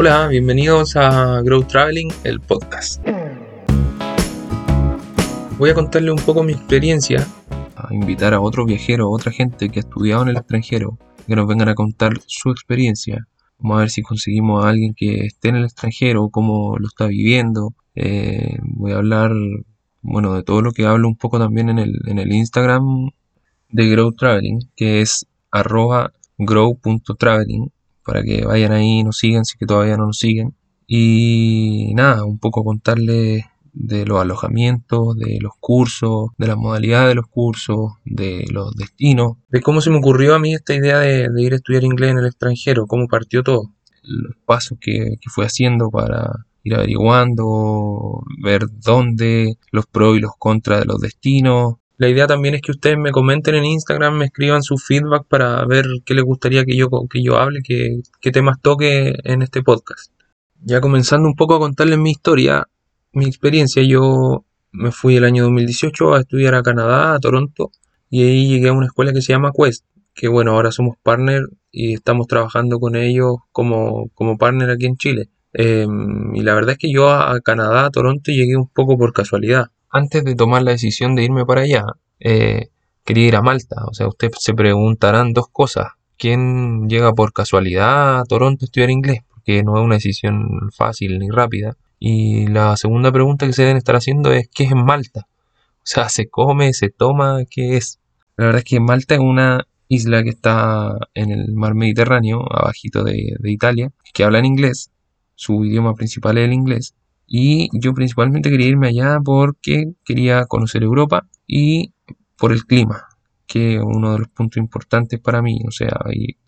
Hola, bienvenidos a Grow Traveling, el podcast. Voy a contarle un poco mi experiencia, a invitar a otro viajero, otra gente que ha estudiado en el extranjero, que nos vengan a contar su experiencia. Vamos a ver si conseguimos a alguien que esté en el extranjero, cómo lo está viviendo. Eh, voy a hablar, bueno, de todo lo que hablo un poco también en el, en el Instagram de Grow Traveling, que es arroba grow.traveling para que vayan ahí y nos sigan si que todavía no nos siguen. Y nada, un poco contarles de los alojamientos, de los cursos, de las modalidades de los cursos, de los destinos, de cómo se me ocurrió a mí esta idea de, ir a estudiar inglés en el extranjero, cómo partió todo, los pasos que, que fui haciendo para ir averiguando, ver dónde, los pros y los contras de los destinos, la idea también es que ustedes me comenten en Instagram, me escriban su feedback para ver qué les gustaría que yo, que yo hable, qué, qué temas toque en este podcast. Ya comenzando un poco a contarles mi historia, mi experiencia, yo me fui el año 2018 a estudiar a Canadá, a Toronto, y ahí llegué a una escuela que se llama Quest, que bueno, ahora somos partner y estamos trabajando con ellos como, como partner aquí en Chile. Em, y la verdad es que yo a Canadá, a Toronto, llegué un poco por casualidad antes de tomar la decisión de irme para allá, eh, quería ir a Malta. O sea, ustedes se preguntarán dos cosas. ¿Quién llega por casualidad a Toronto a estudiar inglés? Porque no es una decisión fácil ni rápida. Y la segunda pregunta que se deben estar haciendo es ¿qué es en Malta? O sea, ¿se come, se toma? ¿Qué es? La verdad es que Malta es una isla que está en el mar Mediterráneo, abajito de, de Italia, que habla en inglés. Su idioma principal es el inglés. Y yo principalmente quería irme allá porque quería conocer Europa y por el clima, que es uno de los puntos importantes para mí. O sea,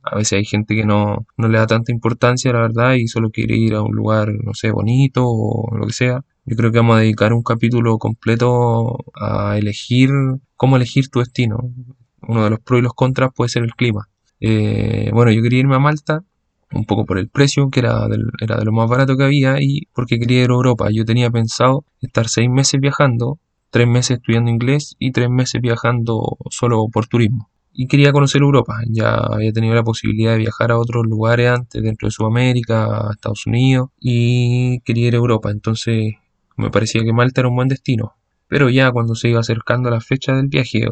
a veces hay gente que no, no le da tanta importancia, la verdad, y solo quiere ir a un lugar, no sé, bonito o lo que sea. Yo creo que vamos a dedicar un capítulo completo a elegir cómo elegir tu destino. Uno de los pros y los contras puede ser el clima. Eh, bueno, yo quería irme a Malta un poco por el precio, que era, era de lo más barato que había, y porque quería ir a Europa. Yo tenía pensado estar seis meses viajando, tres meses estudiando inglés y tres meses viajando solo por turismo. Y quería conocer Europa. Ya había tenido la posibilidad de viajar a otros lugares antes, dentro de Sudamérica, a Estados Unidos, y quería ir a Europa. Entonces me parecía que Malta era un buen destino. Pero ya cuando se iba acercando la fecha del viaje,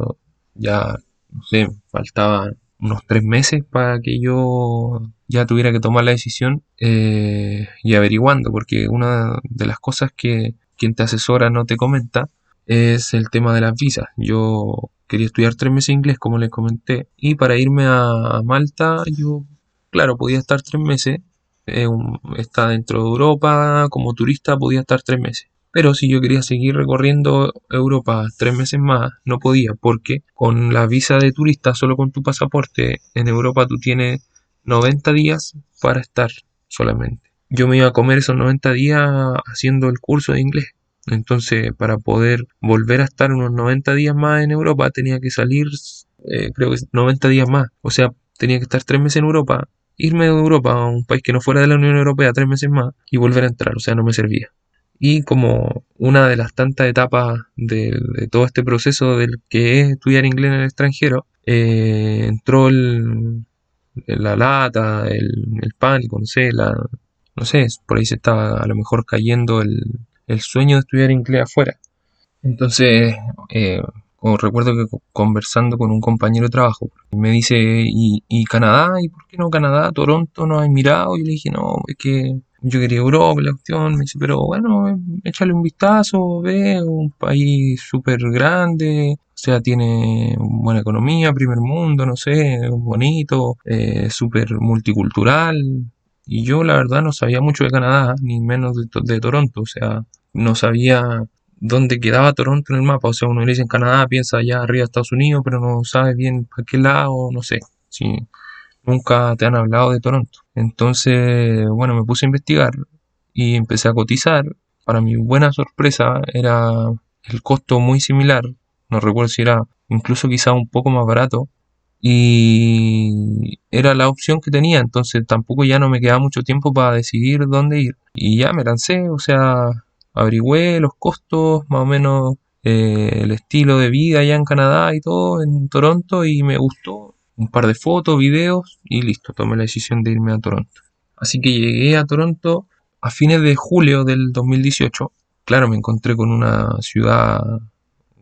ya, no sé, faltaban unos tres meses para que yo ya tuviera que tomar la decisión eh, y averiguando, porque una de las cosas que quien te asesora no te comenta es el tema de las visas. Yo quería estudiar tres meses inglés, como les comenté, y para irme a, Malta, yo, claro, podía estar tres meses, eh, está dentro de Europa, como turista podía estar tres meses. Pero si yo quería seguir recorriendo Europa tres meses más, no podía, porque con la visa de turista, solo con tu pasaporte, en Europa tú tienes 90 días para estar solamente. Yo me iba a comer esos 90 días haciendo el curso de inglés. Entonces, para poder volver a estar unos 90 días más en Europa, tenía que salir, eh, creo que 90 días más. O sea, tenía que estar tres meses en Europa, irme de Europa a un país que no fuera de la Unión Europea tres meses más y volver a entrar. O sea, no me servía. Y como una de las tantas etapas de, todo este proceso del que es estudiar inglés en el extranjero, eh, entró la lata, el, pánico, no sé, la, no sé, por ahí se estaba a lo mejor cayendo el, sueño de estudiar inglés afuera. Entonces, eh, recuerdo que conversando con un compañero de trabajo, me dice, ¿y, ¿y, Canadá? ¿Y por qué no Canadá? ¿Toronto no has mirado? Y le dije, no, es que yo quería Europa, la opción, me dice, pero bueno, échale un vistazo, ve, un país súper grande, o sea, tiene buena economía, primer mundo, no sé, bonito, eh, súper multicultural. Y yo la verdad no sabía mucho de Canadá, ni menos de, Toronto, o sea, no sabía dónde quedaba Toronto en el mapa, o sea, uno le dice en Canadá, piensa allá arriba de Estados Unidos, pero no sabe bien para qué lado, no sé. Sí nunca te han hablado de Toronto. Entonces, bueno, me puse a investigar y empecé a cotizar. Para mi buena sorpresa era el costo muy similar, no recuerdo si era incluso quizá un poco más barato. Y era la opción que tenía, entonces tampoco ya no me quedaba mucho tiempo para decidir dónde ir. Y ya me lancé, o sea, averigüé los costos, más o menos eh, el estilo de vida allá en Canadá y todo, en Toronto y me gustó un par de fotos, videos y listo, tomé la decisión de irme a Toronto. Así que llegué a Toronto a fines de julio del 2018. Claro, me encontré con una ciudad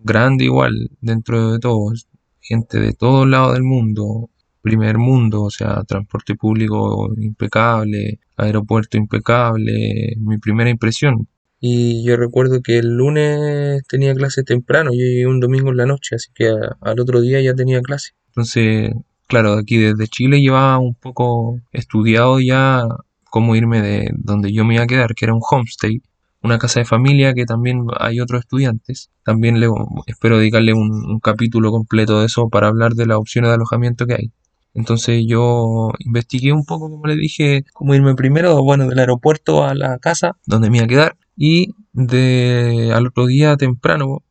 grande igual, dentro de todo, gente de todos lados del mundo, primer mundo, o sea, transporte público impecable, aeropuerto impecable, mi primera impresión. Y yo recuerdo que el lunes tenía clase temprano, yo llegué un domingo en la noche, así que al otro día ya tenía clase. Entonces, claro, aquí desde Chile llevaba un poco estudiado ya cómo irme de donde yo me iba a quedar, que era un homestay, una casa de familia que también hay otros estudiantes. También le, espero dedicarle un, un capítulo completo de eso para hablar de las opciones de alojamiento que hay. Entonces yo investigué un poco, como les dije, cómo irme primero, bueno, del aeropuerto a la casa donde me iba a quedar y de al otro día temprano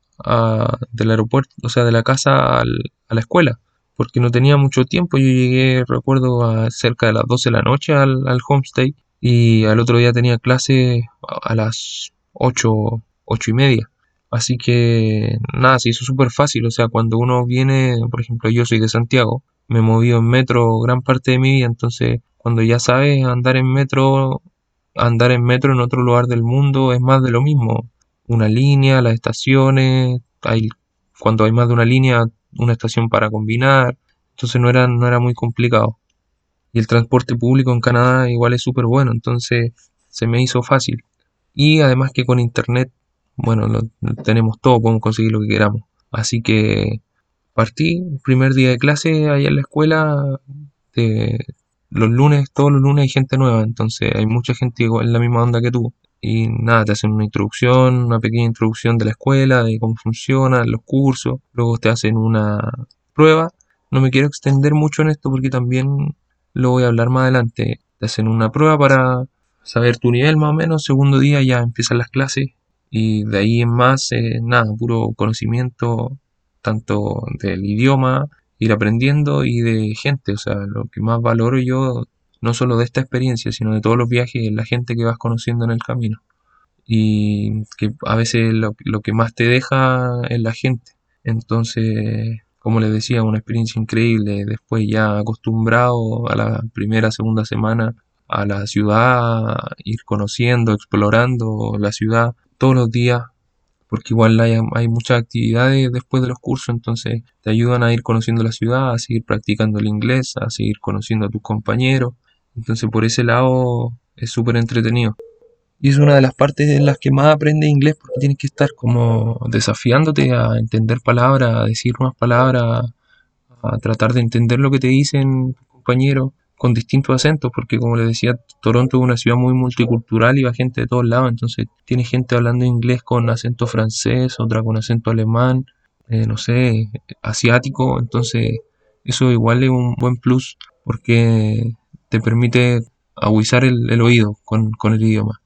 del aeropuerto, o sea, de la casa a la escuela, porque no tenía mucho tiempo. Yo llegué, recuerdo, a cerca de las 12 de la noche al, al homestay y al otro día tenía clase a las 8, 8 y media. Así que nada, se hizo súper fácil. O sea, cuando uno viene, por ejemplo, yo soy de Santiago, me movido en metro gran parte de mi vida, entonces cuando ya sabes andar en metro, andar en metro en otro lugar del mundo es más de lo mismo. Una línea, las estaciones, hay, cuando hay más de una línea, una estación para combinar, entonces no era, no era muy complicado. Y el transporte público en Canadá igual es súper bueno, entonces se me hizo fácil. Y además que con internet, bueno, lo, tenemos todo, podemos conseguir lo que queramos. Así que partí, primer día de clase allá en la escuela, de, los lunes, todos los lunes hay gente nueva, entonces hay mucha gente igual en la misma onda que tú. Y nada, te hacen una introducción, una pequeña introducción de la escuela, de cómo funcionan los cursos, luego te hacen una prueba. No me quiero extender mucho en esto porque también lo voy a hablar más adelante. Te hacen una prueba para saber tu nivel más o menos, segundo día ya empiezan las clases y de ahí en más, eh, nada, puro conocimiento tanto del idioma, ir aprendiendo y de gente. O sea, lo que más valoro yo, no solo de esta experiencia, sino de todos los viajes, es la gente que vas conociendo en el camino. Y que a veces lo, que más te deja es la gente. Entonces, como les decía, una experiencia increíble. Después ya acostumbrado a la primera, segunda semana a la ciudad, ir conociendo, explorando la ciudad todos los días, porque igual hay, muchas actividades después de los cursos, entonces te ayudan a ir conociendo la ciudad, a seguir practicando el inglés, a seguir conociendo a tus compañeros. Entonces por ese lado es súper entretenido. Y es una de las partes en las que más aprendes inglés porque tienes que estar como desafiándote a entender palabras, a decir unas palabras, a tratar de entender lo que te dicen tus compañeros con distintos acentos, porque como les decía, Toronto es una ciudad muy multicultural y va gente de todos lados, entonces tiene gente hablando inglés con acento francés, otra con acento alemán, eh, no sé, asiático, entonces eso igual es un buen plus porque te permite agudizar el, oído con, con, el idioma.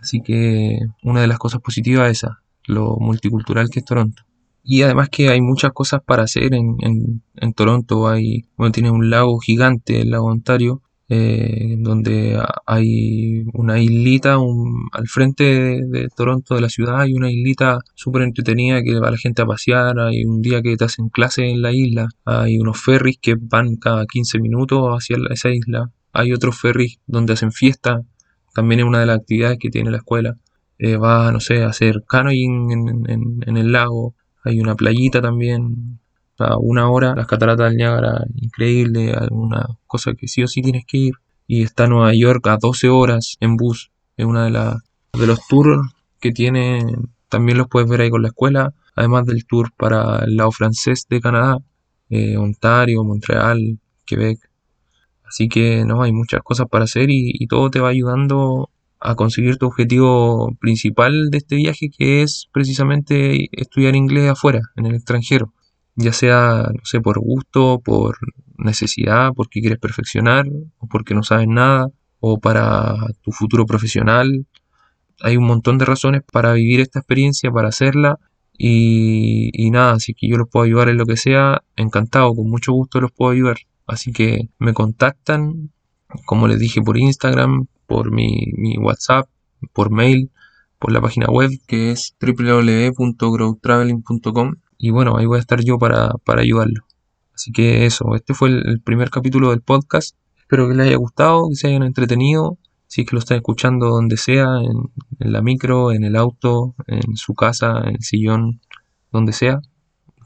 Así que una de las cosas positivas es esa, lo multicultural que es Toronto. Y además que hay muchas cosas para hacer en, en, Toronto. Hay, bueno, tiene un lago gigante, el lago Ontario, eh, donde hay una islita al frente de, Toronto, de la ciudad, hay una islita súper entretenida que va la gente a pasear, hay un día que te hacen clase en la isla, hay unos ferries que van cada 15 minutos hacia esa isla, hay otros ferries donde hacen fiesta, también es una de las actividades que tiene la escuela. Eh, va, no sé, a hacer canoeing en, en el lago, hay una playita también, a una hora, las cataratas del Niágara, increíble, alguna cosa que sí o sí tienes que ir. Y está Nueva York a 12 horas en bus, es una de, las de los tours que tiene, también los puedes ver ahí con la escuela, además del tour para el lado francés de Canadá, eh, Ontario, Montreal, Quebec. Así que no, hay muchas cosas para hacer y, y todo te va ayudando a conseguir tu objetivo principal de este viaje, que es precisamente estudiar inglés afuera, en el extranjero. Ya sea, no sé, por gusto, por necesidad, porque quieres perfeccionar, o porque no sabes nada, o para tu futuro profesional. Hay un montón de razones para vivir esta experiencia, para hacerla. Y, y nada, así que yo los puedo ayudar en lo que sea, encantado, con mucho gusto los puedo ayudar. Así que me contactan, como les dije, por Instagram, por mi, WhatsApp, por mail, por la página web que es www.growtraveling.com y bueno, ahí voy a estar yo para, ayudarlo. Así que eso, este fue el, primer capítulo del podcast. Espero que les haya gustado, que se hayan entretenido Si es que lo están escuchando donde sea, en, en la micro, en el auto, en su casa, en el sillón, donde sea,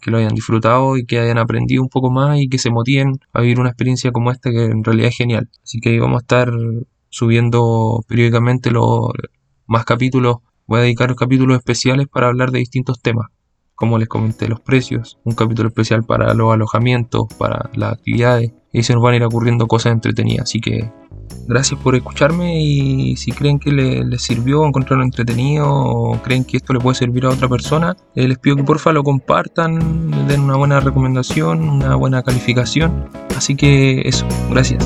que lo hayan disfrutado y que hayan aprendido un poco más y que se motiven a vivir una experiencia como esta que en realidad es genial. Así que vamos a estar subiendo periódicamente los más capítulos. Voy a dedicar capítulos especiales para hablar de distintos temas. Como les comenté, los precios, un capítulo especial para los alojamientos, para las actividades. Y se nos van a ir ocurriendo cosas entretenidas. Así que gracias por escucharme y si creen que les, sirvió encontrarlo entretenido o creen que esto le puede servir a otra persona, eh, les pido que porfa lo compartan, den una buena recomendación, una buena calificación. Así que eso, gracias.